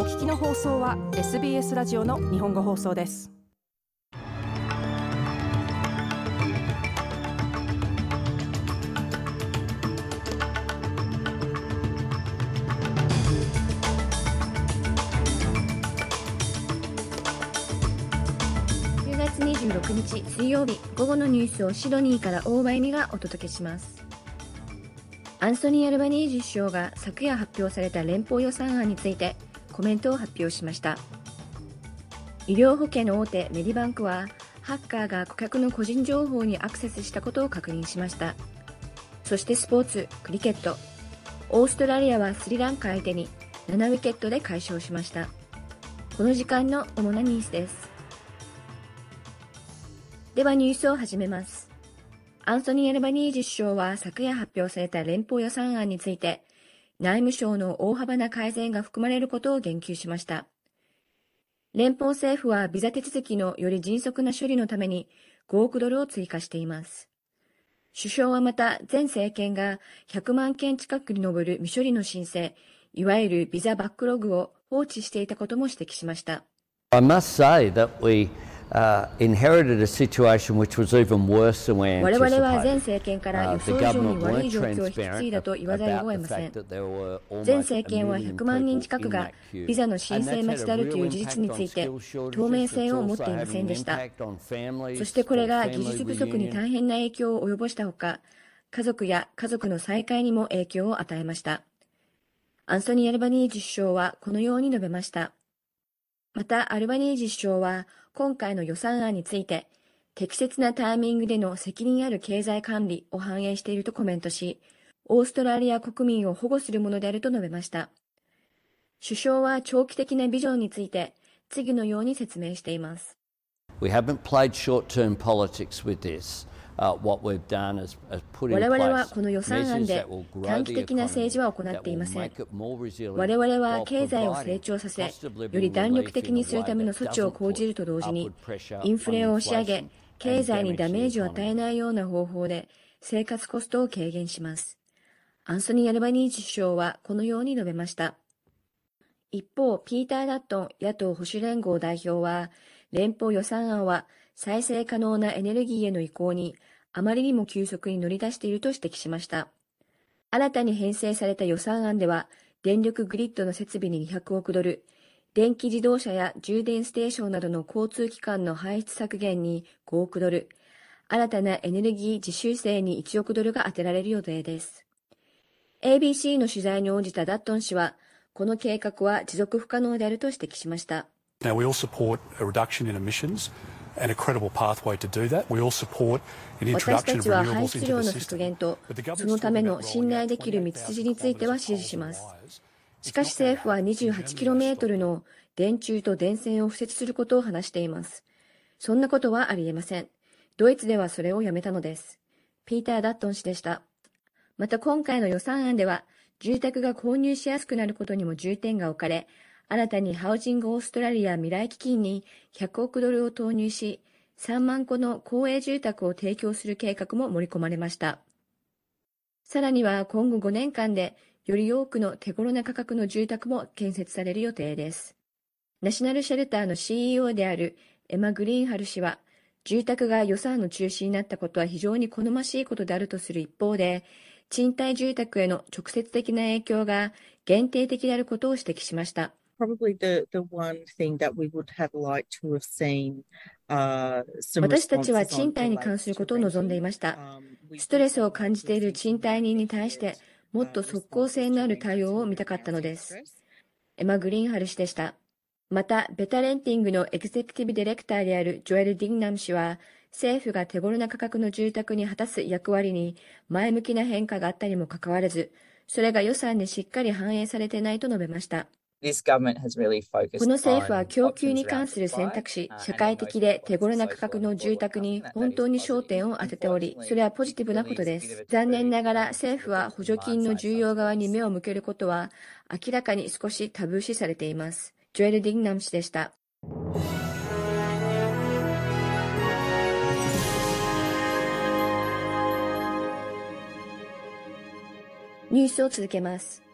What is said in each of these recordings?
お聞きの放送は SBS ラジオの日本語放送です。10月26日水曜日午後のニュースをシドニーから大場恵美がお届けします。アンソニー・アルバニージ首相が昨夜発表された連邦予算案についてコメントを発表しました。医療保険の大手メディバンクはハッカーが顧客の個人情報にアクセスしたことを確認しました。そしてスポーツクリケット。オーストラリアはスリランカ相手に7ウィケットで快勝しました。この時間の主なニュースです。ではニュースを始めます。アンソニー・アルバニージ首相は昨夜発表された連邦予算案について、内務省の大幅な改善が含まれることを言及しました。連邦政府はビザ手続きのより迅速な処理のために5億ドルを追加しています。首相はまた前政権が100万件近くに上る未処理の申請、いわゆるビザバックログを放置していたことも指摘しました。I must say that we 我々は前政権から予想以上に悪い状況を引き継いだと言わざるを得ません。前政権は100万人近くがビザの申請待ちであるという事実について透明性を持っていませんでした。そしてこれが技術不足に大変な影響を及ぼしたほか、家族や家族の再会にも影響を与えました。アンソニー・アルバニージ首相はこのように述べました。また、アルバニージ首相は、今回の予算案について、適切なタイミングでの責任ある経済管理を反映しているとコメントし、オーストラリア国民を保護するものであると述べました。首相は長期的なビジョンについて、次のように説明しています。We haven't played short-term politics with this. 我々はこの予算案で短期的な政治は行っていません。我々は経済を成長させ、より弾力的にするための措置を講じると同時に、インフレを押し上げ、経済にダメージを与えないような方法で生活コストを軽減します。アンソニー・アルバニージ首相はこのように述べました。一方、ピーター・ダットン野党保守連合代表は、連邦予算案は再生可能なエネルギーへの移行にあまりにも急速に乗り出していると指摘しました。新たに編成された予算案では、電力グリッドの設備に200億ドル、電気自動車や充電ステーションなどの交通機関の排出削減に5億ドル、新たなエネルギー自習性に1億ドルが充てられる予定です。ABC の取材に応じたダットン氏は、この計画は持続不可能であると指摘しました。Now we all support a reduction in emissions 私たちは排出量の削減と、そのための信頼できる道筋については支持します。しかし政府は 28km の電柱と電線を敷設することを話しています。そんなことはありえません。ドイツではそれをやめたのです。ピーター・ダットン氏でした。また今回の予算案では、住宅が購入しやすくなることにも重点が置かれ、新たにハウジングオーストラリア未来基金に100億ドルを投入し、3万戸の公営住宅を提供する計画も盛り込まれました。さらには今後5年間でより多くの手頃な価格の住宅も建設される予定です。ナショナルシェルターの CEO であるエマ・グリーンハル氏は、住宅が予算の中心になったことは非常に好ましいことであるとする一方で、賃貸住宅への直接的な影響が限定的であることを指摘しました。Probably the, the one thing that we would have liked to have seen 私たちは賃貸に関することを望んでいました。ストレスを感じている賃貸人に対してもっと即効性のある対応を見たかったのです。エマ・グリーンハル氏でした。また、ベタレンティングのエグゼクティブディレクターであるジョエル・ディンナム氏は、政府が手頃な価格の住宅に果たす役割に前向きな変化があったにもかかわらず、それが予算にしっかり反映されていないと述べました。この政府は供給に関する選択肢、社会的で手頃な価格の住宅に本当に焦点を当てており、それはポジティブなことです。残念ながら政府は補助金の重要側に目を向けることは明らかに少しタブー視されています。ジョエル・ディンナム氏でした。ニュースを続けます。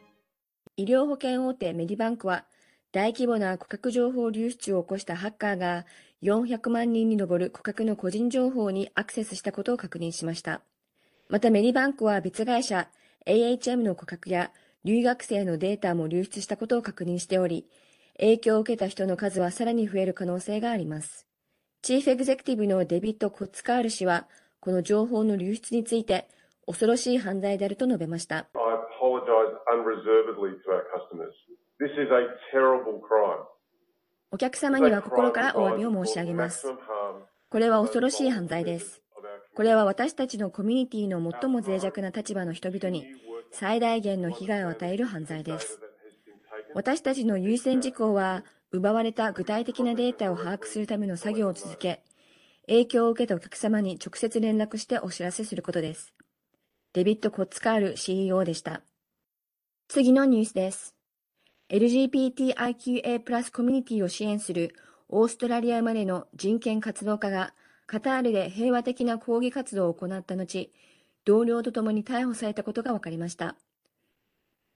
医療保険大手メディバンクは、大規模な顧客情報流出を起こしたハッカーが400万人に上る顧客の個人情報にアクセスしたことを確認しました。またメリバンクは別会社 AHM の顧客や留学生のデータも流出したことを確認しており、影響を受けた人の数はさらに増える可能性があります。チーフエグゼクティブのデビッド・コッツカール氏は、この情報の流出について、恐ろしい犯罪であると述べました。お客様には心からお詫びを申し上げます。これは恐ろしい犯罪です。これは私たちのコミュニティの最も脆弱な立場の人々に最大限の被害を与える犯罪です。私たちの優先事項は、奪われた具体的なデータを把握するための作業を続け、影響を受けたお客様に直接連絡してお知らせすることです。デビッド・コッツカール CEO でした。次のニュースです。LGBTIQA+ プラスコミュニティを支援するオーストラリア生まれの人権活動家がカタールで平和的な抗議活動を行った後、同僚と共に逮捕されたことが分かりました。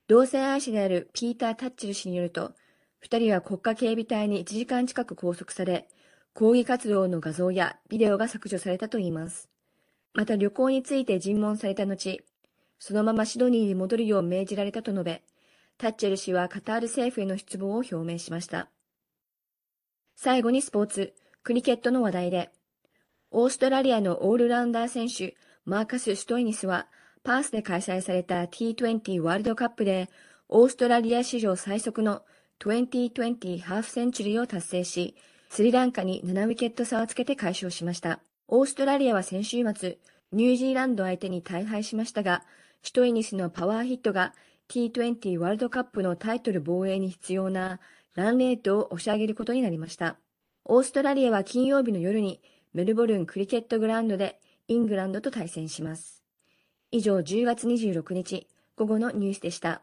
同性愛者であるピーター・タッチル氏によると、二人は国家警備隊に1時間近く拘束され、抗議活動の画像やビデオが削除されたといいます。また旅行について尋問された後、そのままシドニーに戻るよう命じられたと述べ、タッチェル氏はカタール政府への失望を表明しました。最後にスポーツ、クリケットの話題で、オーストラリアのオールラウンダー選手、マーカス・ストイニスは、パースで開催された T20 ワールドカップで、オーストラリア史上最速の2020ハーフセンチュリーを達成し、スリランカに7ウィケット差をつけて快勝しました。オーストラリアは先週末、ニュージーランド相手に大敗しましたが、シトイニスのパワーヒットが T20 ワールドカップのタイトル防衛に必要なランレートを押し上げることになりました。オーストラリアは金曜日の夜にメルボルンクリケットグラウンドでイングランドと対戦します。以上10月26日午後のニュースでした。